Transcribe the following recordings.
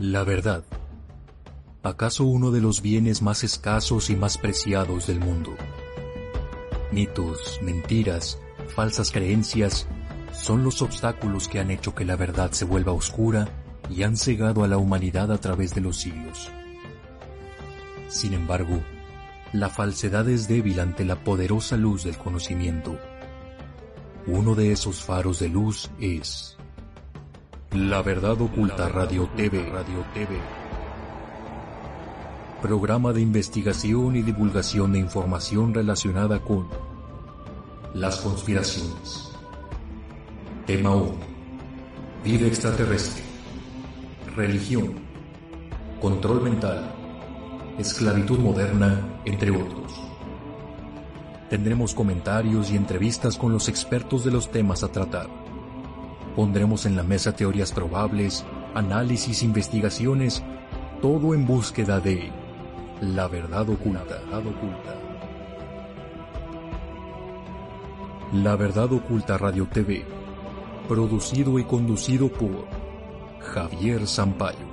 La verdad. ¿Acaso uno de los bienes más escasos y más preciados del mundo? Mitos, mentiras, falsas creencias son los obstáculos que han hecho que la verdad se vuelva oscura y han cegado a la humanidad a través de los siglos. Sin embargo, la falsedad es débil ante la poderosa luz del conocimiento. Uno de esos faros de luz es La Verdad Oculta Radio TV. Radio TV. Programa de investigación y divulgación de información relacionada con las conspiraciones. Tema 1. Vida extraterrestre. Religión. Control mental esclavitud moderna, entre otros. Tendremos comentarios y entrevistas con los expertos de los temas a tratar. Pondremos en la mesa teorías probables, análisis, investigaciones, todo en búsqueda de la verdad oculta. La verdad oculta Radio TV, producido y conducido por Javier Sampaio.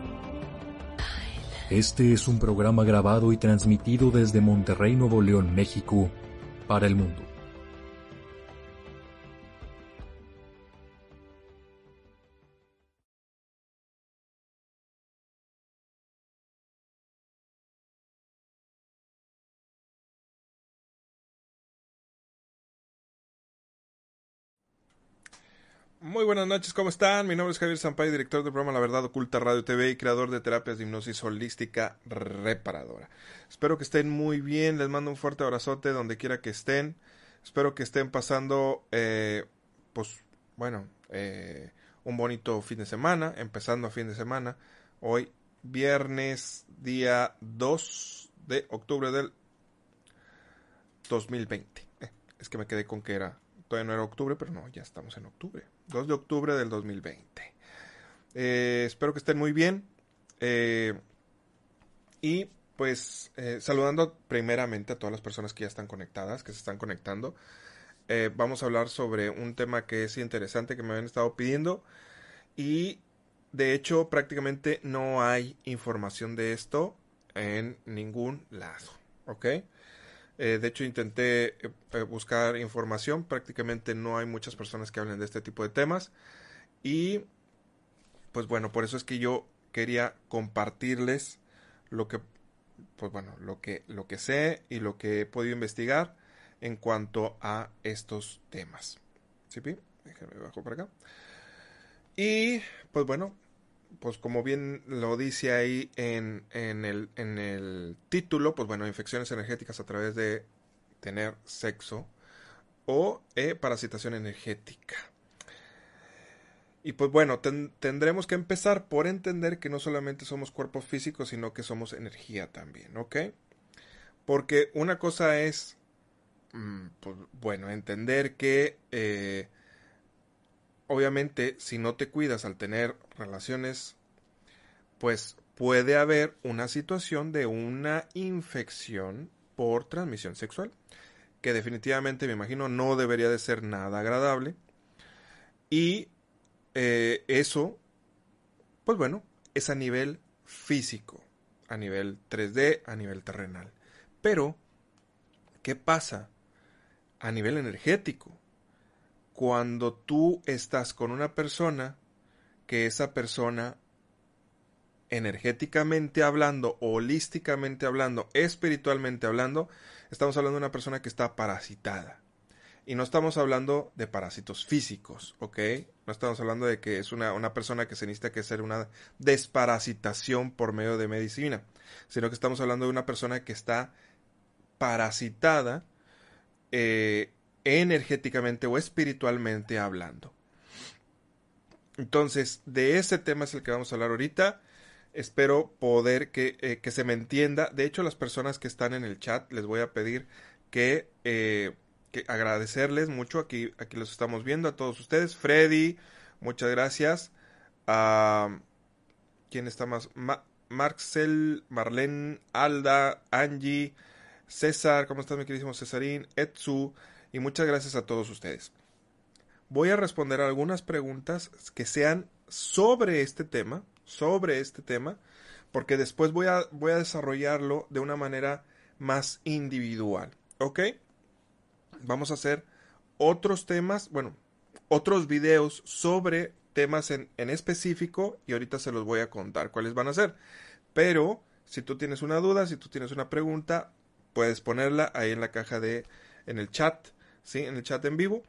Este es un programa grabado y transmitido desde Monterrey, Nuevo León, México, para el mundo. Muy buenas noches, ¿cómo están? Mi nombre es Javier Sampay, director del programa La Verdad Oculta Radio TV y creador de terapias de hipnosis holística reparadora. Espero que estén muy bien, les mando un fuerte abrazote donde quiera que estén. Espero que estén pasando, eh, pues, bueno, eh, un bonito fin de semana, empezando a fin de semana. Hoy, viernes, día 2 de octubre del 2020. Eh, es que me quedé con que era, todavía no era octubre, pero no, ya estamos en octubre. 2 de octubre del 2020. Eh, espero que estén muy bien. Eh, y pues eh, saludando primeramente a todas las personas que ya están conectadas, que se están conectando. vamos a hablar sobre un tema que es interesante que me habían estado pidiendo. Y de hecho prácticamente no hay información de esto en ningún lado. ¿Ok? Eh, de hecho, intenté eh, buscar información. Prácticamente no hay muchas personas que hablen de este tipo de temas. Y, pues bueno, por eso es que yo quería compartirles lo que, pues bueno, lo que, lo que sé y lo que he podido investigar en cuanto a estos temas. ¿Sí, bajo por acá. Y, pues bueno, pues como bien lo dice ahí en, en, el, en el título, pues bueno, infecciones energéticas a través de tener sexo o e parasitación energética. Y pues bueno, tendremos que empezar por entender que no solamente somos cuerpos físicos, sino que somos energía también, ¿ok? Porque una cosa es, mm, pues, bueno, entender que eh, obviamente si no te cuidas al tener relaciones, pues puede haber una situación de una infección por transmisión sexual, que definitivamente me imagino no debería de ser nada agradable. Y eh, eso, pues bueno, es a nivel físico, a nivel 3D, a nivel terrenal. Pero, ¿qué pasa a nivel energético? Cuando tú estás con una persona que esa persona energéticamente hablando, holísticamente hablando, espiritualmente hablando, estamos hablando de una persona que está parasitada. Y no estamos hablando de parásitos físicos, ¿ok? No estamos hablando de que es una, una persona que se necesita que hacer una desparasitación por medio de medicina, sino que estamos hablando de una persona que está parasitada eh, energéticamente o espiritualmente hablando. Entonces, de ese tema es el que vamos a hablar ahorita. Espero poder que, eh, que se me entienda. De hecho, las personas que están en el chat les voy a pedir que, eh, que agradecerles mucho. Aquí, aquí los estamos viendo a todos ustedes. Freddy, muchas gracias. ¿Quién está más? Marcel, Marlene, Alda, Angie, César, ¿cómo estás mi queridísimo Cesarín? Etsu, y muchas gracias a todos ustedes. Voy a responder algunas preguntas que sean sobre este tema, sobre este tema, porque después voy a, voy a desarrollarlo de una manera más individual. ¿Ok? Vamos a hacer otros temas, bueno, otros videos sobre temas en, en, específico y ahorita se los voy a contar cuáles van a ser. Pero si tú tienes una duda, si tú tienes una pregunta, puedes ponerla ahí en la caja de, en el chat, ¿sí? En el chat en vivo.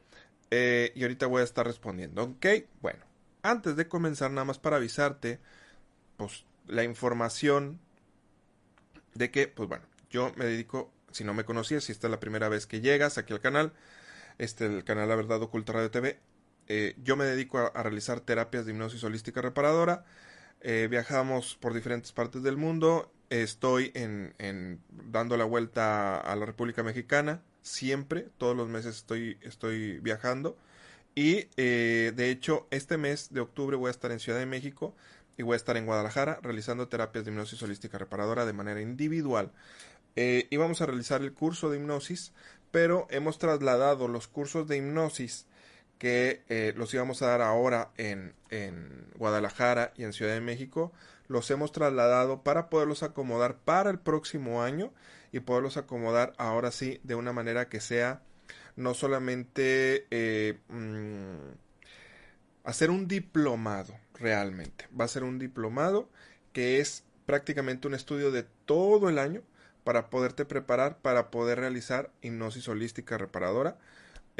Eh, y ahorita voy a estar respondiendo. Ok, bueno, antes de comenzar, nada más para avisarte, pues la información de que, pues bueno, yo me dedico, si no me conocías, si esta es la primera vez que llegas aquí al canal, este el canal La Verdad Oculta Radio TV, eh, yo me dedico a, realizar terapias de hipnosis holística reparadora. Eh, viajamos por diferentes partes del mundo. Estoy en, en, dando la vuelta a la República Mexicana. Siempre, todos los meses estoy, estoy viajando. Y eh, de hecho, este mes de octubre voy a estar en Ciudad de México y voy a estar en Guadalajara realizando terapias de hipnosis holística reparadora de manera individual. y vamos a realizar el curso de hipnosis, pero hemos trasladado los cursos de hipnosis que eh, los íbamos a dar ahora en, en, Guadalajara y en Ciudad de México, los hemos trasladado para poderlos acomodar para el próximo año y poderlos acomodar ahora sí de una manera que sea no solamente eh, mm, hacer un diplomado realmente, va a ser un diplomado que es prácticamente un estudio de todo el año para poderte preparar para poder realizar hipnosis holística reparadora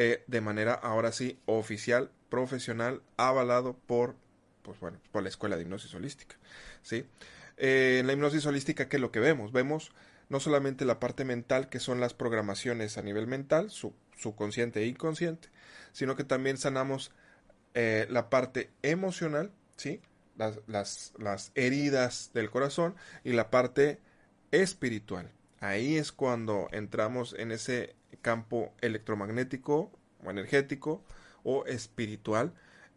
eh, de manera ahora sí oficial, profesional, avalado por, pues bueno, por la Escuela de Hipnosis Holística. ¿sí? Eh, en la hipnosis holística, ¿qué es lo que vemos? Vemos no solamente la parte mental, que son las programaciones a nivel mental, su, subconsciente e inconsciente, sino que también sanamos eh, la parte emocional, ¿sí? Las, las, las heridas del corazón y la parte espiritual. Ahí es cuando entramos en ese campo electromagnético o energético o espiritual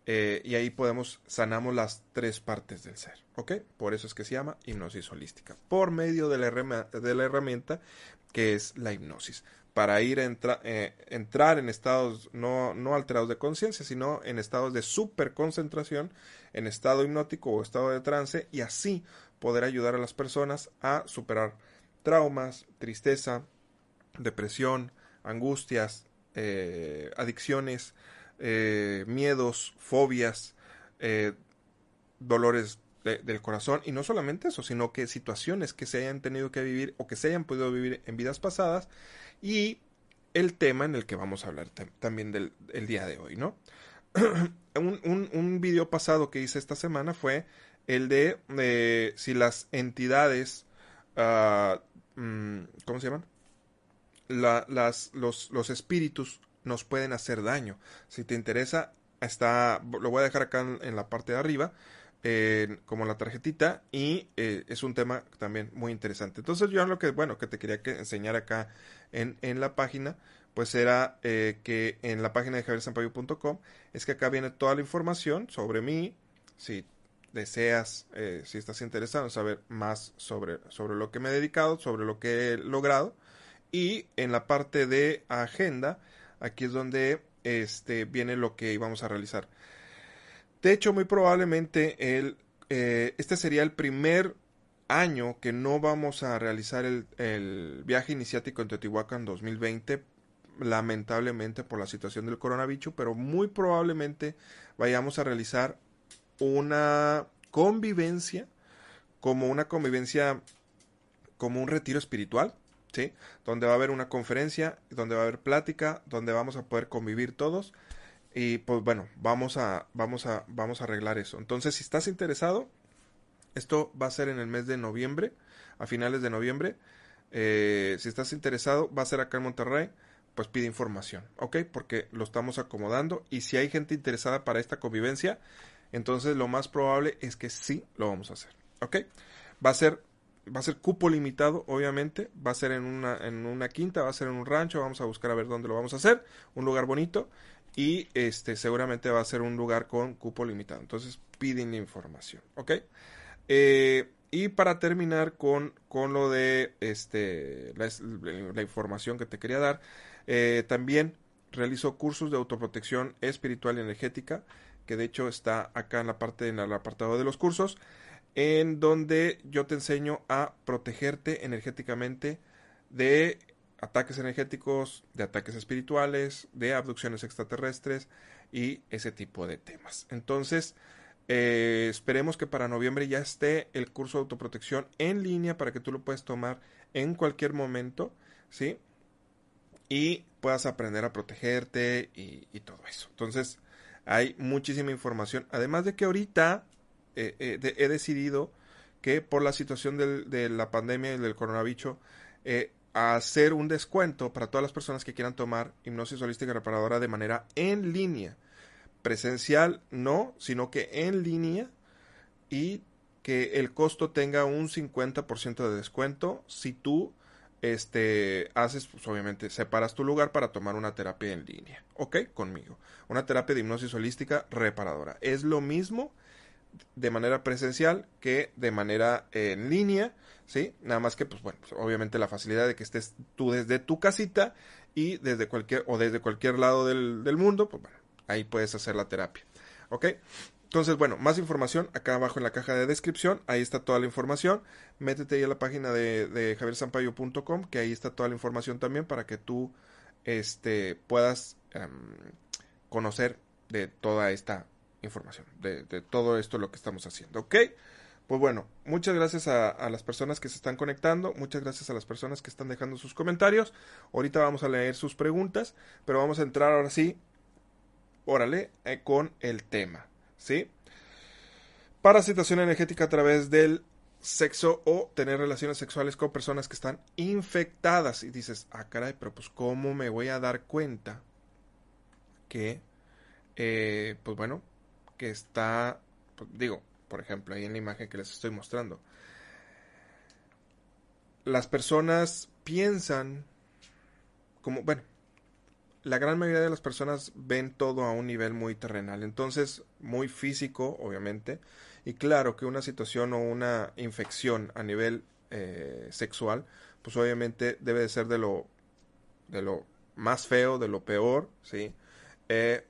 eh, y ahí podemos sanamos las tres partes del ser, ¿ok? Por eso es que se llama hipnosis holística, por medio de la, herramienta que es la hipnosis, para ir a eh, entrar en estados no, no alterados de conciencia, sino en estados de superconcentración, en estado hipnótico o estado de trance, y así poder ayudar a las personas a superar traumas, tristeza, depresión, angustias, eh, adicciones, eh, miedos, fobias, eh, del corazón y no solamente eso, sino que situaciones que se hayan tenido que vivir o que se hayan podido vivir en vidas pasadas y el tema en el que vamos a hablar también del el día de hoy, ¿no? un, un, video pasado que hice esta semana fue el de si las entidades, uh, ¿cómo se llaman? las, los, los espíritus nos pueden hacer daño. Si te interesa, está, lo voy a dejar acá en, la parte de arriba, como la tarjetita, y eh, es un tema también muy interesante. Entonces yo lo que, bueno, que te quería que enseñar acá en, en la página, pues era eh, que en la página de javiersampaio.com es que acá viene toda la información sobre mí, si deseas, eh, si estás interesado en saber más sobre, sobre lo que me he dedicado, sobre lo que he logrado, y en la parte de agenda, aquí es donde este, viene lo que íbamos a realizar. De hecho, muy probablemente el, eh, este sería el primer año que no vamos a realizar el, el viaje iniciático en Teotihuacán 2020 lamentablemente por la situación del coronavirus, pero muy probablemente vayamos a realizar una convivencia como una convivencia como un retiro espiritual ¿sí? Donde va a haber una conferencia, donde va a haber plática, donde vamos a poder convivir todos y pues bueno, vamos a vamos a vamos a arreglar eso. Entonces, si estás interesado, esto va a ser en el mes de noviembre, a finales de noviembre. Eh, si estás interesado, va a ser acá en Monterrey, pues pide información, ¿ok? Porque lo estamos acomodando y si hay gente interesada para esta convivencia, entonces lo más probable es que sí lo vamos a hacer, ¿ok? Va a ser va a ser cupo limitado, obviamente, va a ser en una, en una quinta, va a ser en un rancho, vamos a buscar a ver dónde lo vamos a hacer, un lugar bonito y este seguramente va a ser un lugar con cupo limitado. Entonces piden información, ¿ok? Eh, y para terminar con, con lo de este, la, información que te quería dar, eh, también realizo cursos de autoprotección espiritual y energética, que de hecho está acá en la parte, en el apartado de los cursos. en donde yo te enseño a protegerte energéticamente de ataques energéticos, de ataques espirituales, de abducciones extraterrestres y ese tipo de temas. Entonces, eh, esperemos que para noviembre ya esté el curso de autoprotección en línea para que tú lo puedas tomar en cualquier momento, ¿sí? Y puedas aprender a protegerte y, todo eso. Entonces, hay muchísima información. Además de que ahorita eh, eh, he decidido que por la situación de la pandemia y del coronavirus, hacer un descuento para todas las personas que quieran tomar hipnosis holística reparadora de manera en línea presencial no, sino que en línea y que el costo tenga un 50% de descuento si tú este haces pues obviamente separas tu lugar para tomar una terapia en línea, ¿ok? Conmigo. Una terapia de hipnosis holística reparadora. Es lo mismo de manera presencial que de manera en línea, ¿sí? Nada más que, pues bueno, pues, obviamente la facilidad de que estés tú desde tu casita y desde cualquier, o desde cualquier lado del, del mundo, pues bueno, ahí puedes hacer la terapia. ¿Ok? Entonces, bueno, más información acá abajo en la caja de descripción, ahí está toda la información. Métete ahí a la página de, de javiersampayo.com, que ahí está toda la información también para que tú este, puedas em, conocer de toda esta información, de, todo esto lo que estamos haciendo. ¿Ok? Pues bueno, muchas gracias a, las personas que se están conectando, muchas gracias a las personas que están dejando sus comentarios. Ahorita vamos a leer sus preguntas, pero vamos a entrar ahora sí órale, eh, con el tema, ¿sí? Parasitación energética a través del sexo o tener relaciones sexuales con personas que están infectadas. Y dices, ah, caray, pero pues ¿cómo me voy a dar cuenta que, eh, pues bueno, que está, pues, digo, por ejemplo, ahí en la imagen que les estoy mostrando. Las personas piensan como, bueno, la gran mayoría de las personas ven todo a un nivel muy terrenal, entonces muy físico, obviamente, y claro que una situación o una infección a nivel eh, sexual, pues obviamente debe de ser de lo, de lo más feo, de lo peor, ¿sí? Eh,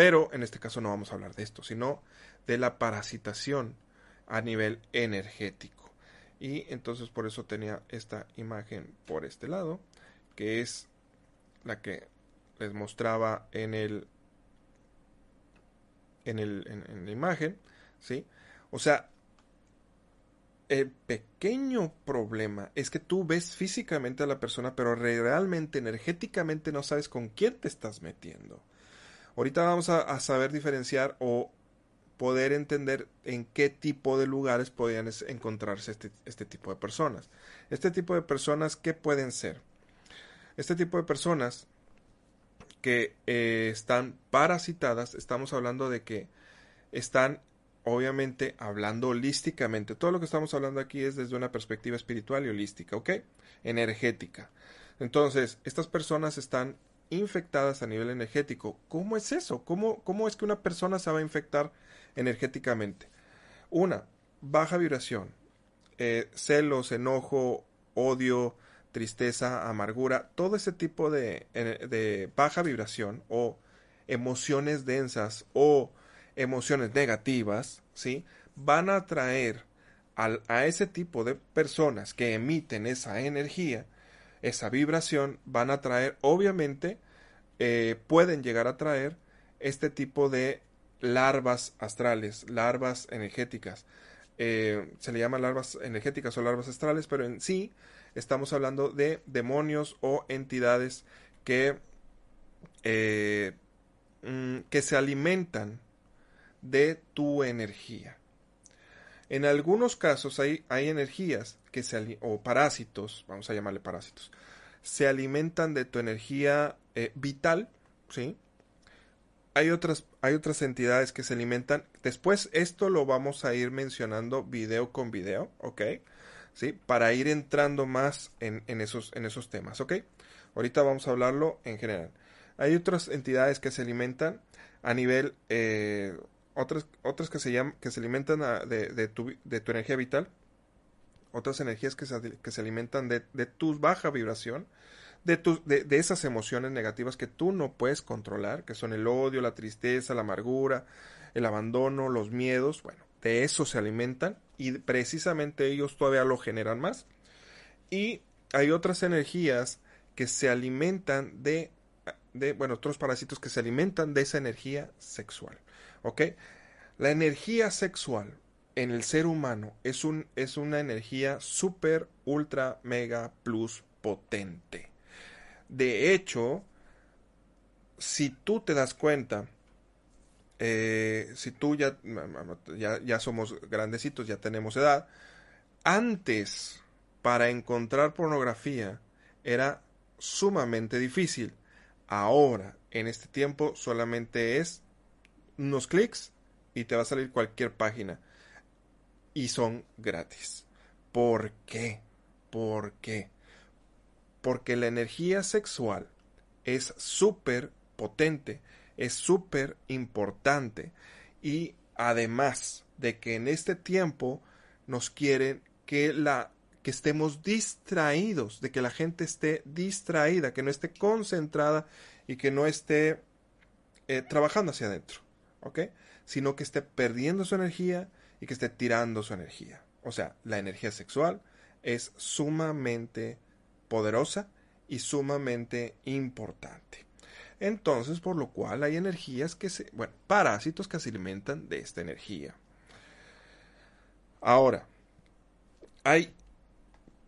pero en este caso no vamos a hablar de esto, sino de la parasitación a nivel energético. Y entonces por eso tenía esta imagen por este lado, que es la que les mostraba en el en, el, en, la imagen, ¿sí? O sea, el pequeño problema es que tú ves físicamente a la persona, pero realmente energéticamente no sabes con quién te estás metiendo. Ahorita vamos a, saber diferenciar o poder entender en qué tipo de lugares podrían encontrarse este, este tipo de personas. Este tipo de personas, ¿qué pueden ser? Este tipo de personas que eh, están parasitadas, estamos hablando de que están obviamente hablando holísticamente. Todo lo que estamos hablando aquí es desde una perspectiva espiritual y holística, ¿ok? Energética. Entonces, estas personas están infectadas a nivel energético. ¿Cómo es eso? ¿Cómo, cómo es que una persona se va a infectar energéticamente? Una, baja vibración, eh, celos, enojo, odio, tristeza, amargura, todo ese tipo de, de baja vibración o emociones densas o emociones negativas, ¿sí? Van a atraer a ese tipo de personas que emiten esa energía, esa vibración, van a traer, obviamente, eh, pueden llegar a traer este tipo de larvas astrales, larvas energéticas. Eh, se le llama larvas energéticas o larvas astrales, pero en sí estamos hablando de demonios o entidades que, eh, mm, que se alimentan de tu energía. En algunos casos hay, hay energías que se o parásitos, vamos a llamarle parásitos, se alimentan de tu energía eh, vital, ¿sí? Hay otras, hay otras entidades que se alimentan. Después esto lo vamos a ir mencionando video con video, ¿ok? ¿sí? Para ir entrando más en, esos, en esos temas, ¿ok? Ahorita vamos a hablarlo en general. Hay otras entidades que se alimentan a nivel, eh, otras, otras que se llaman, que se alimentan de, tu, de, tu, energía vital, otras energías que se, que se alimentan de, de, tu baja vibración, de, de, de, esas emociones negativas que tú no puedes controlar, que son el odio, la tristeza, la amargura, el abandono, los miedos, bueno, de eso se alimentan y precisamente ellos todavía lo generan más. Y hay otras energías que se alimentan de, de, bueno, otros parásitos que se alimentan de esa energía sexual. ¿Ok? La energía sexual en el ser humano es, un, es una energía super, ultra, mega, plus potente. De hecho, si tú te das cuenta, eh, si tú ya, ya, ya somos grandecitos, ya tenemos edad, antes para encontrar pornografía era sumamente difícil. Ahora, en este tiempo, solamente es unos clics y te va a salir cualquier página. Y son gratis. ¿Por qué? ¿Por qué? Porque la energía sexual es súper potente, es súper importante. Y además de que en este tiempo nos quieren que la que estemos distraídos, de que la gente esté distraída, que no esté concentrada y que no esté eh, trabajando hacia adentro, ¿ok? Sino que esté perdiendo su energía y que esté tirando su energía. O sea, la energía sexual es sumamente poderosa y sumamente importante. Entonces, por lo cual hay energías que se, bueno, parásitos que se alimentan de esta energía. Ahora, hay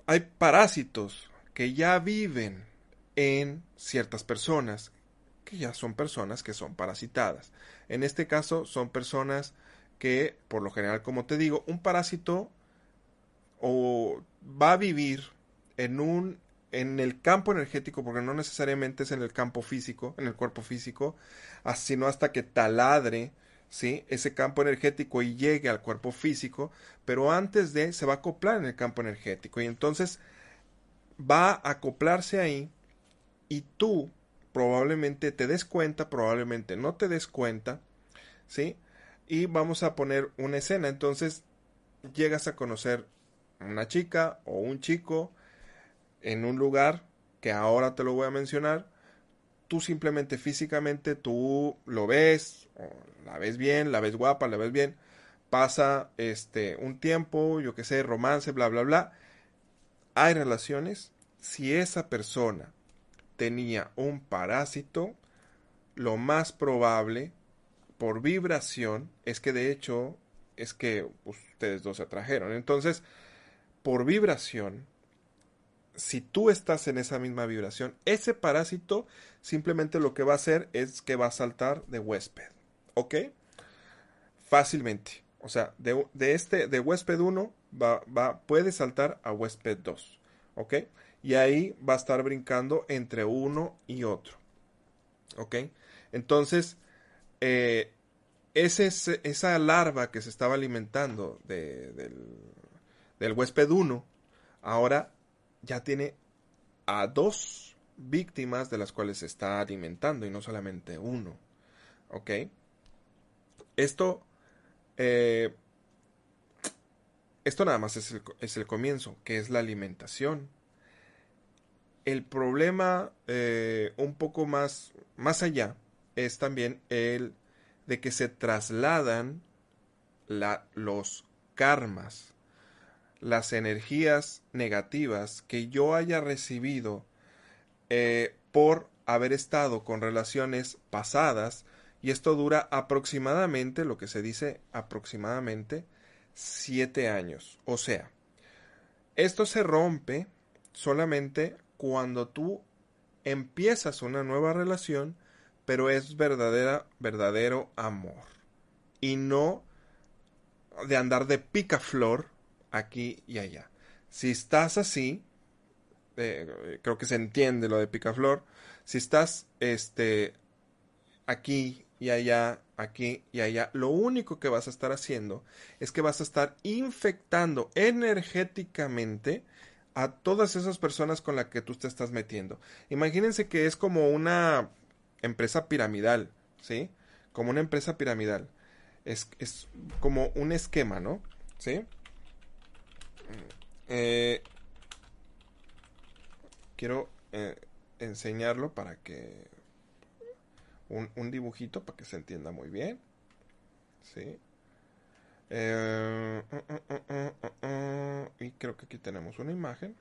hay parásitos que ya viven en ciertas personas, que ya son personas que son parasitadas. En este caso son personas que, por lo general, como te digo, un parásito o va a vivir en un en el campo energético, porque no necesariamente es en el campo físico, en el cuerpo físico, sino hasta que taladre ¿sí? ese campo energético y llegue al cuerpo físico, pero antes de se va a acoplar en el campo energético y entonces va a acoplarse ahí y tú probablemente te des cuenta, probablemente no te des cuenta, ¿sí? Y vamos a poner una escena, entonces llegas a conocer una chica o un chico en un lugar que ahora te lo voy a mencionar, tú simplemente físicamente tú lo ves, la ves bien, la ves guapa, la ves bien, pasa este un tiempo, yo que sé, romance, bla bla bla. Hay relaciones, si esa persona tenía un parásito, lo más probable por vibración es que de hecho es que ustedes dos se atrajeron. Entonces, por vibración, si tú estás en esa misma vibración, ese parásito simplemente lo que va a hacer es que va a saltar de huésped. ¿Ok? Fácilmente. O sea, de, este, de huésped 1 va, va, puede saltar a huésped 2. ¿Ok? Y ahí va a estar brincando entre uno y otro. ¿Ok? Entonces, eh, esa larva que se estaba alimentando de, del, del huésped 1, ahora ya tiene a dos víctimas de las cuales se está alimentando y no solamente uno. ¿Ok? Esto, eh, esto nada más es el, es el, comienzo, que es la alimentación. El problema eh, un poco más, más allá es también el de que se trasladan la, los karmas las energías negativas que yo haya recibido eh, por haber estado con relaciones pasadas y esto dura aproximadamente, lo que se dice aproximadamente, siete años. O sea, esto se rompe solamente cuando tú empiezas una nueva relación, pero es verdadera, verdadero amor. Y no de andar de picaflor aquí y allá. Si estás así, eh, creo que se entiende lo de picaflor. Si estás este, aquí y allá, aquí y allá, lo único que vas a estar haciendo es que vas a estar infectando energéticamente a todas esas personas con las que tú te estás metiendo. Imagínense que es como una empresa piramidal, ¿sí? Como una empresa piramidal. Es, es como un esquema, ¿no? ¿Sí? Eh, quiero eh, enseñarlo para que un, dibujito para que se entienda muy bien. ¿sí? Eh, uh, uh, uh, y creo que aquí tenemos una imagen.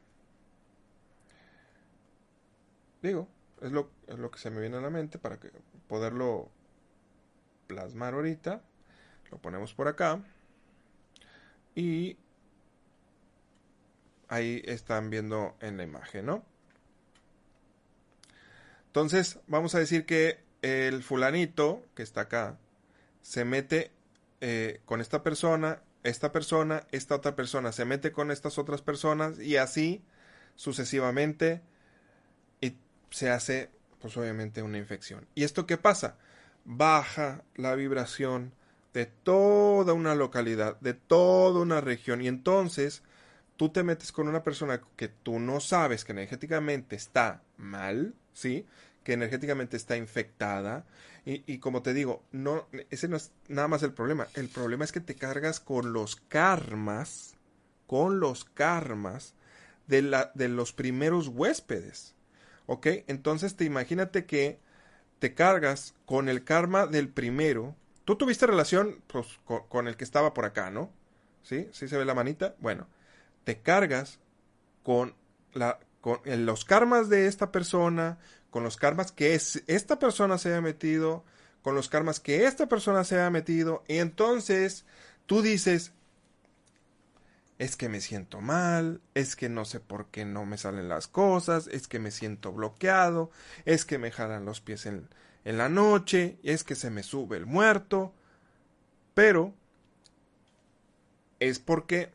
Digo, es lo, es lo que se me viene a la mente para poderlo plasmar ahorita. Lo ponemos por acá. Y ahí están viendo en la imagen, ¿no? Entonces, vamos a decir que el fulanito que está acá se mete eh, con esta persona, esta persona, esta otra persona se mete con estas otras personas y así sucesivamente se hace pues obviamente una infección. ¿Y esto qué pasa? Baja la vibración de toda una localidad, de toda una región y entonces tú te metes con una persona que tú no sabes que energéticamente está mal, ¿sí? Que energéticamente está infectada. Y, como te digo, no, ese no es nada más el problema. El problema es que te cargas con los karmas, con los karmas de, la, de los primeros huéspedes. ¿Ok? Entonces te imagínate que te cargas con el karma del primero. Tú tuviste relación pues, con, el que estaba por acá, ¿no? ¿Sí? ¿Sí se ve la manita? Bueno te cargas con, con los karmas de esta persona, con los karmas que es, esta persona se haya metido, con los karmas que esta persona se haya metido, y entonces tú dices, es que me siento mal, es que no sé por qué no me salen las cosas, es que me siento bloqueado, es que me jalan los pies en, en la noche, es que se me sube el muerto, pero es porque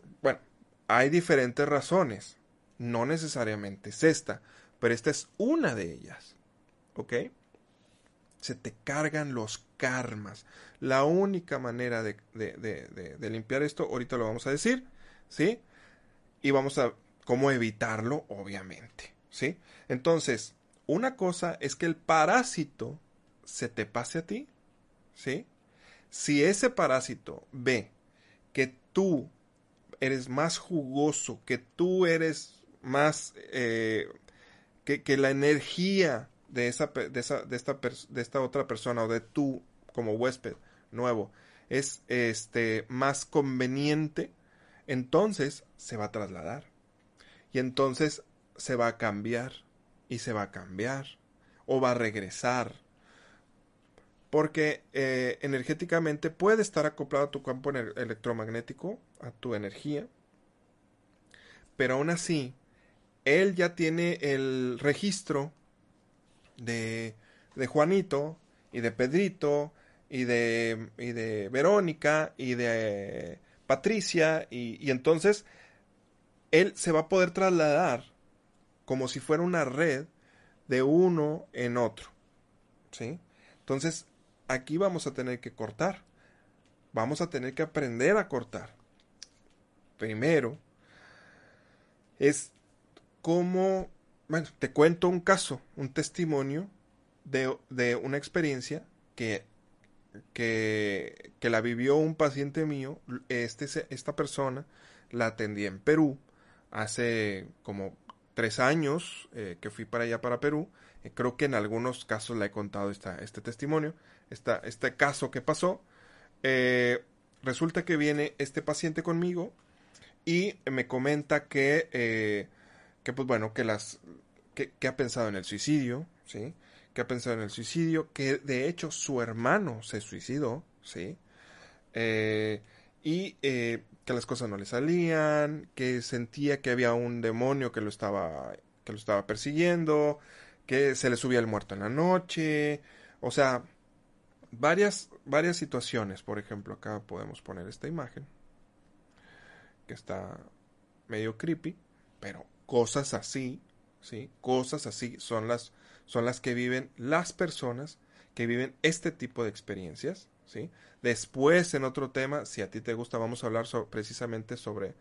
hay diferentes razones. No necesariamente es esta, pero esta es una de ellas. ¿Ok? Se te cargan los karmas. La única manera de, de, limpiar esto, ahorita lo vamos a decir, ¿sí? Y vamos a cómo evitarlo, obviamente, ¿sí? Entonces, una cosa es que el parásito se te pase a ti, ¿sí? Si ese parásito ve que tú eres más jugoso, que tú eres más, eh, que, la energía de, esa, de, esa, de, esta, de esta otra persona o de tú como huésped nuevo es este, más conveniente, entonces se va a trasladar. Y entonces se va a cambiar y se va a cambiar o va a regresar porque eh, energéticamente puede estar acoplado a tu campo electromagnético, a tu energía, pero aún así, él ya tiene el registro de, de Juanito y de Pedrito y de, y de Verónica y de Patricia y, entonces él se va a poder trasladar como si fuera una red de uno en otro. ¿Sí? Entonces, aquí vamos a tener que cortar. Vamos a tener que aprender a cortar. Primero, es como, bueno, te cuento un caso, un testimonio de, una experiencia que, que, que, la vivió un paciente mío. Este, esta persona la atendí en Perú hace como tres años eh, que fui para allá, para Perú. Eh, creo que en algunos casos le he contado esta, este testimonio este caso que pasó. Eh, resulta que viene este paciente conmigo y me comenta que, que pues bueno, que las, que, ha pensado en el suicidio, ¿sí? Que ha pensado en el suicidio, que de hecho su hermano se suicidó, ¿sí? Eh, y que las cosas no le salían, que sentía que había un demonio que lo estaba, que lo estaba persiguiendo, que se le subía el muerto en la noche, o sea, varias, varias situaciones. Por ejemplo, acá podemos poner esta imagen. Que está medio creepy. Pero cosas así, ¿sí? Cosas así son las, son las que viven las personas que viven este tipo de experiencias, ¿sí? Después, en otro tema, si a ti te gusta, vamos a hablar precisamente sobre,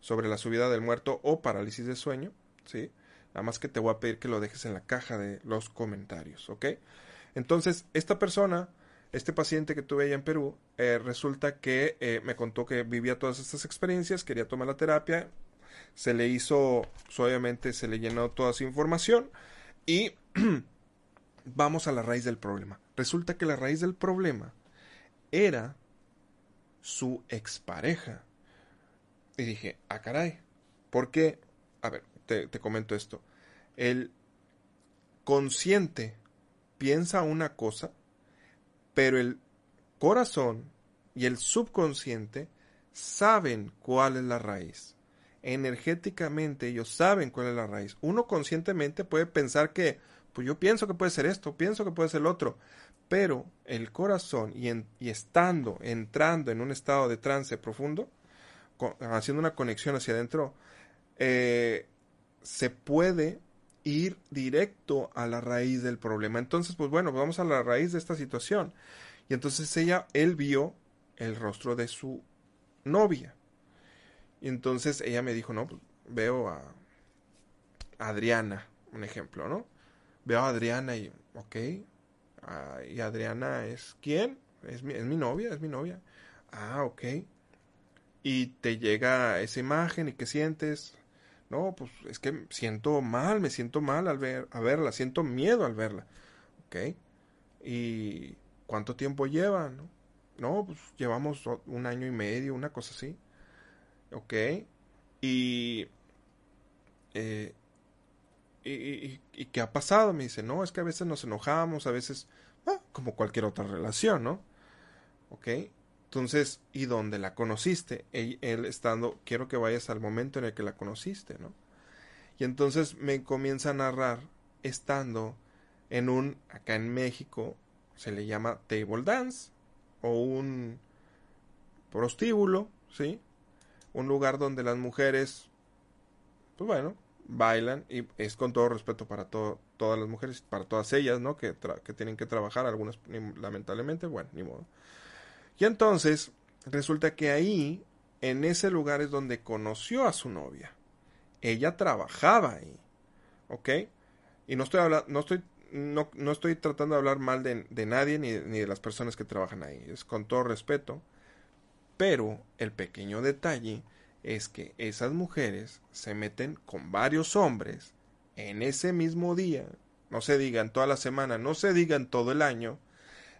sobre la subida del muerto o parálisis de sueño, ¿sí? Nada más que te voy a pedir que lo dejes en la caja de los comentarios, ¿ok? Entonces, esta persona este paciente que tuve allá en Perú, eh, resulta que eh, me contó que vivía todas estas experiencias, quería tomar la terapia, se le hizo, obviamente se le llenó toda su información y vamos a la raíz del problema. Resulta que la raíz del problema era su expareja. Y dije, ah, caray, ¿por qué? A ver, te, te comento esto. El consciente piensa una cosa, pero el corazón y el subconsciente saben cuál es la raíz. Energéticamente ellos saben cuál es la raíz. Uno conscientemente puede pensar que, pues yo pienso que puede ser esto, pienso que puede ser el otro, pero el corazón y, y estando, entrando en un estado de trance profundo, haciendo una conexión hacia adentro, eh, se puede ir directo a la raíz del problema. Entonces, pues bueno, vamos a la raíz de esta situación. Y entonces ella, él vio el rostro de su novia. Y entonces ella me dijo, no, pues veo a Adriana, un ejemplo, ¿no? Veo a Adriana y, ok, ah, y Adriana es quién? Es mi, es mi novia, es mi novia. Ah, ok. Y te llega esa imagen y qué sientes. No, pues es que siento mal, me siento mal al ver, a verla, siento miedo al verla. Ok. ¿Y cuánto tiempo lleva? No, no pues llevamos un año y medio, una cosa así. Ok. Y, eh, y, y, qué ha pasado? Me dice, no, es que a veces nos enojamos, a veces, ah, como cualquier otra relación, ¿no? Ok. Entonces, ¿y dónde la conociste? Él, él, estando, quiero que vayas al momento en el que la conociste, ¿no? Y entonces me comienza a narrar estando en un, acá en México, se le llama table dance, o un prostíbulo, ¿sí? Un lugar donde las mujeres, pues bueno, bailan y es con todo respeto para todas las mujeres, para todas ellas, ¿no? Que, tienen que trabajar, algunas lamentablemente, bueno, ni modo. Y entonces resulta que ahí, en ese lugar es donde conoció a su novia. Ella trabajaba ahí, ¿ok? Y no estoy hablando, no estoy, no, estoy tratando de hablar mal de, de nadie ni, ni de las personas que trabajan ahí, es con todo respeto pero el pequeño detalle es que esas mujeres se meten con varios hombres en ese mismo día, no se digan toda la semana, no se digan todo el año,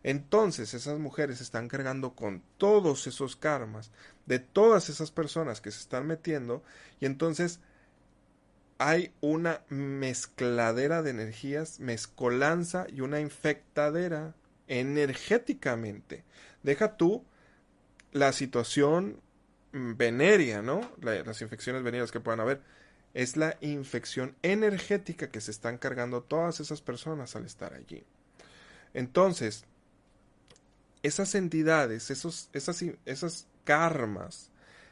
entonces esas mujeres están cargando con todos esos karmas de todas esas personas que se están metiendo y entonces hay una mezcladera de energías, mezcolanza y una infectadera energéticamente. Deja tú la situación venérea, ¿no? las infecciones venéreas que puedan haber, es la infección energética que se están cargando todas esas personas al estar allí. Entonces, esas entidades, esos, esas, karmas,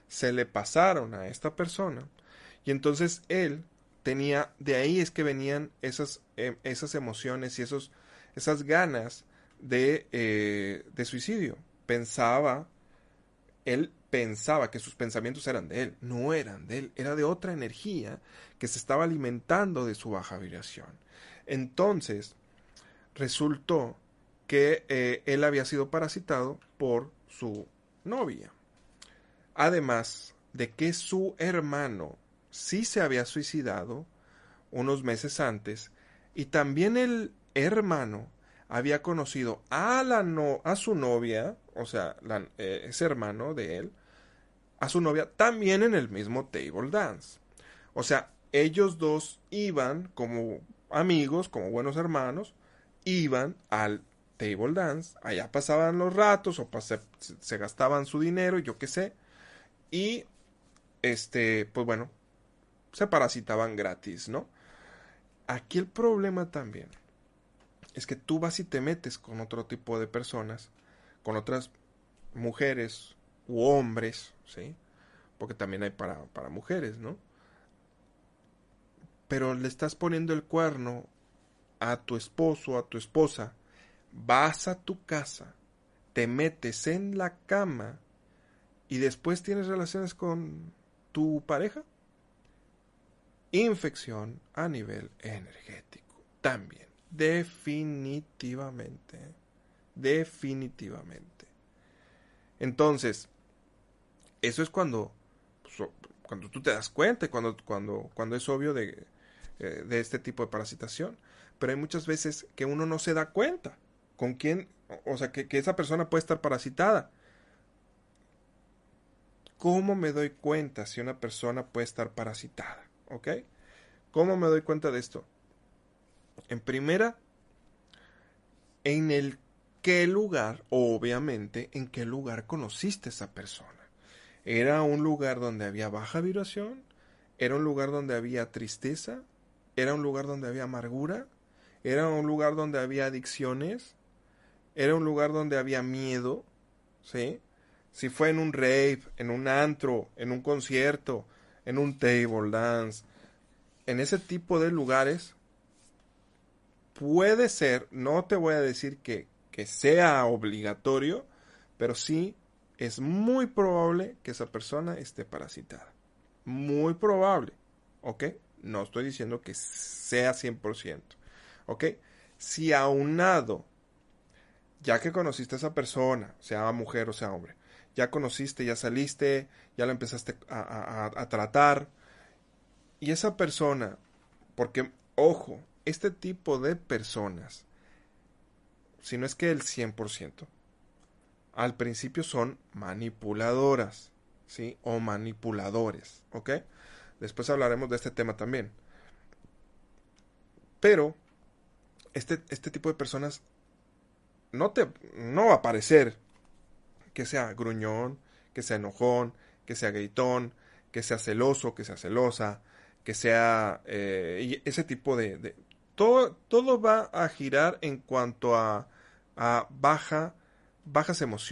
se le pasaron a esta persona y entonces él tenía, de ahí es que venían esas, em, esas emociones y esos, esas ganas de, eh, de suicidio. Pensaba él pensaba que sus pensamientos eran de él, no eran de él, era de otra energía que se estaba alimentando de su baja vibración. Entonces, resultó que eh, él había sido parasitado por su novia. Además de que su hermano sí se había suicidado unos meses antes y también el hermano había conocido a, la no, a su novia, o sea, eh, ese hermano de él, a su novia también en el mismo table dance. O sea, ellos dos iban como amigos, como buenos hermanos, iban al table dance, allá pasaban los ratos o se gastaban su dinero, yo qué sé, y este, pues bueno, se parasitaban gratis, ¿no? Aquí el problema también es que tú vas y te metes con otro tipo de personas, con otras mujeres u hombres, ¿sí? Porque también hay para, para mujeres, ¿no? Pero le estás poniendo el cuerno a tu esposo, a tu esposa, vas a tu casa, te metes en la cama y después tienes relaciones con tu pareja. Infección a nivel energético también. Definitivamente. Definitivamente. Entonces, eso es cuando, pues, cuando tú te das cuenta, cuando, cuando, cuando es obvio de, eh, de este tipo de parasitación. Pero hay muchas veces que uno no se da cuenta con quién, o sea, que, que esa persona puede estar parasitada. ¿cómo me doy cuenta si una persona puede estar parasitada? ¿Ok? ¿Cómo me doy cuenta de esto? En primera, en el qué lugar, obviamente, en qué lugar conociste a esa persona. ¿Era un lugar donde había baja vibración? ¿Era un lugar donde había tristeza? ¿Era un lugar donde había amargura? ¿Era un lugar donde había adicciones? ¿Era un lugar donde había miedo? ¿Sí? Si fue en un rave, en un antro, en un concierto, en un table dance, en ese tipo de lugares, puede ser, no te voy a decir que, que sea obligatorio, pero sí es muy probable que esa persona esté parasitada. Muy probable. ¿Ok? No estoy diciendo que sea 100%. ¿Ok? Si aunado, ya que conociste a esa persona, sea mujer o sea hombre, ya conociste, ya saliste, ya la empezaste a, a tratar, y esa persona, porque, ojo, este tipo de personas, si no es que el 100%, al principio son manipuladoras, ¿sí? O manipuladores, ¿ok? Después hablaremos de este tema también. Pero, este, este tipo de personas no, te, no va a parecer que sea gruñón, que sea enojón, que sea gritón, que sea celoso, que sea celosa, que sea eh, ese tipo de, todo, todo va a girar en cuanto a, a baja, bajas emociones.